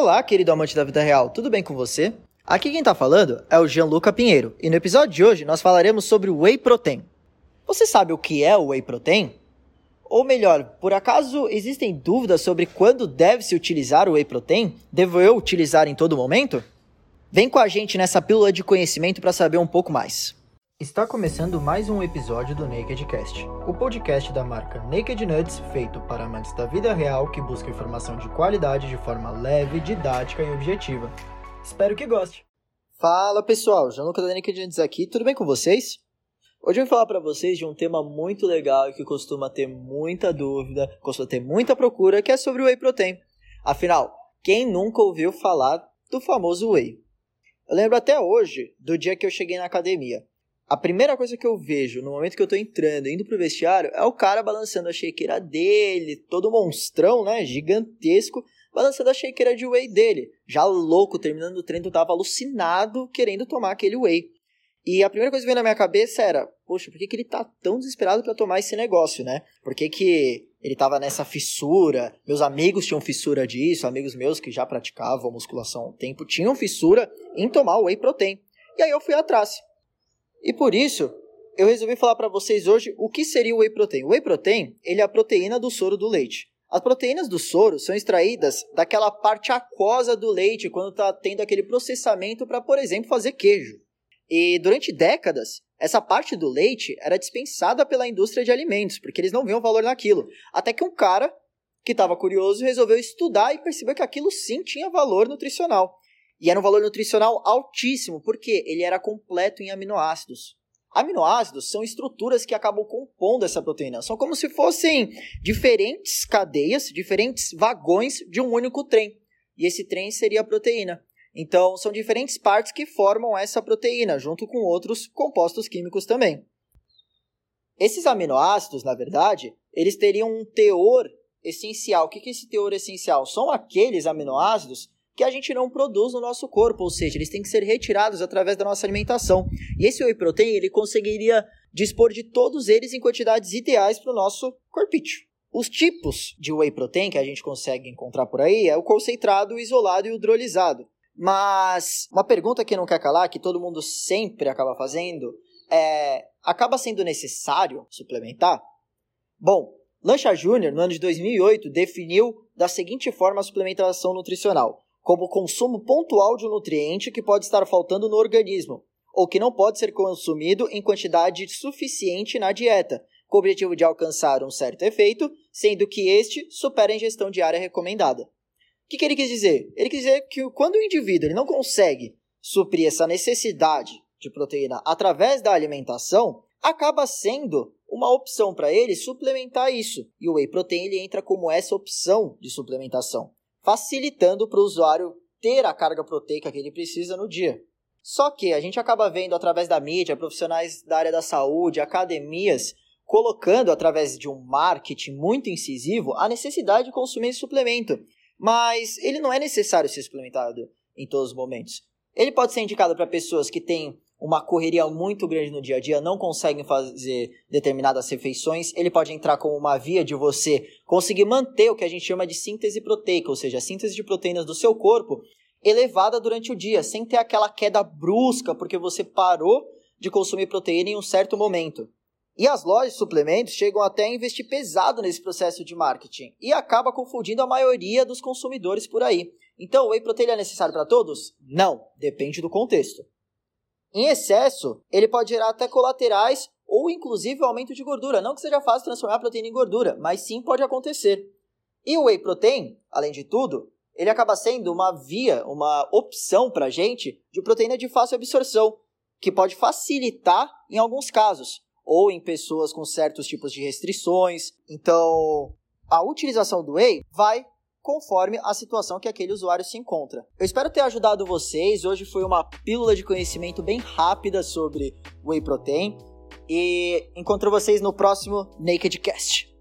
Olá, querido amante da vida real, tudo bem com você? Aqui quem tá falando é o Gianluca Pinheiro, e no episódio de hoje nós falaremos sobre o Whey Protein. Você sabe o que é o Whey Protein? Ou melhor, por acaso existem dúvidas sobre quando deve-se utilizar o Whey Protein? Devo eu utilizar em todo momento? Vem com a gente nessa pílula de conhecimento para saber um pouco mais. Está começando mais um episódio do Nakedcast, o podcast da marca Naked Nuts, feito para amantes da vida real que buscam informação de qualidade de forma leve, didática e objetiva. Espero que goste. Fala pessoal, Lucas da Naked Nuts aqui, tudo bem com vocês? Hoje eu vou falar para vocês de um tema muito legal e que costuma ter muita dúvida, costuma ter muita procura, que é sobre o Whey Protein. Afinal, quem nunca ouviu falar do famoso Whey? Eu lembro até hoje do dia que eu cheguei na academia. A primeira coisa que eu vejo no momento que eu tô entrando, indo pro vestiário, é o cara balançando a shakeira dele, todo monstrão, né? Gigantesco, balançando a shakeira de whey dele. Já louco, terminando o treino, eu tava alucinado querendo tomar aquele whey. E a primeira coisa que veio na minha cabeça era, poxa, por que, que ele tá tão desesperado para tomar esse negócio, né? Por que, que ele tava nessa fissura? Meus amigos tinham fissura disso, amigos meus que já praticavam musculação há um tempo tinham fissura em tomar whey protein. E aí eu fui atrás. E por isso, eu resolvi falar para vocês hoje o que seria o whey protein. O whey protein, ele é a proteína do soro do leite. As proteínas do soro são extraídas daquela parte aquosa do leite quando está tendo aquele processamento para, por exemplo, fazer queijo. E durante décadas, essa parte do leite era dispensada pela indústria de alimentos, porque eles não viam valor naquilo. Até que um cara que estava curioso resolveu estudar e percebeu que aquilo sim tinha valor nutricional. E era um valor nutricional altíssimo, porque ele era completo em aminoácidos. Aminoácidos são estruturas que acabam compondo essa proteína. São como se fossem diferentes cadeias, diferentes vagões de um único trem. E esse trem seria a proteína. Então, são diferentes partes que formam essa proteína, junto com outros compostos químicos também. Esses aminoácidos, na verdade, eles teriam um teor essencial. O que é esse teor essencial? São aqueles aminoácidos que a gente não produz no nosso corpo, ou seja, eles têm que ser retirados através da nossa alimentação. E esse whey protein, ele conseguiria dispor de todos eles em quantidades ideais para o nosso corpício. Os tipos de whey protein que a gente consegue encontrar por aí é o concentrado, o isolado e o hidrolisado. Mas uma pergunta que não quer calar, que todo mundo sempre acaba fazendo, é: acaba sendo necessário suplementar? Bom, Lancha Júnior, no ano de 2008, definiu da seguinte forma a suplementação nutricional: como consumo pontual de um nutriente que pode estar faltando no organismo, ou que não pode ser consumido em quantidade suficiente na dieta, com o objetivo de alcançar um certo efeito, sendo que este supera a ingestão diária recomendada. O que, que ele quis dizer? Ele quis dizer que quando o indivíduo ele não consegue suprir essa necessidade de proteína através da alimentação, acaba sendo uma opção para ele suplementar isso. E o whey protein ele entra como essa opção de suplementação facilitando para o usuário ter a carga proteica que ele precisa no dia. Só que a gente acaba vendo através da mídia, profissionais da área da saúde, academias, colocando através de um marketing muito incisivo a necessidade de consumir esse suplemento. Mas ele não é necessário ser suplementado em todos os momentos. Ele pode ser indicado para pessoas que têm uma correria muito grande no dia a dia, não conseguem fazer determinadas refeições, ele pode entrar como uma via de você conseguir manter o que a gente chama de síntese proteica, ou seja, a síntese de proteínas do seu corpo elevada durante o dia, sem ter aquela queda brusca porque você parou de consumir proteína em um certo momento. E as lojas de suplementos chegam até a investir pesado nesse processo de marketing e acaba confundindo a maioria dos consumidores por aí. Então, o whey protein é necessário para todos? Não, depende do contexto. Em excesso, ele pode gerar até colaterais ou inclusive o aumento de gordura. Não que seja fácil transformar a proteína em gordura, mas sim pode acontecer. E o whey protein, além de tudo, ele acaba sendo uma via, uma opção para a gente de proteína de fácil absorção, que pode facilitar em alguns casos, ou em pessoas com certos tipos de restrições. Então, a utilização do whey vai conforme a situação que aquele usuário se encontra. Eu espero ter ajudado vocês. Hoje foi uma pílula de conhecimento bem rápida sobre Whey Protein. E encontro vocês no próximo Nakedcast.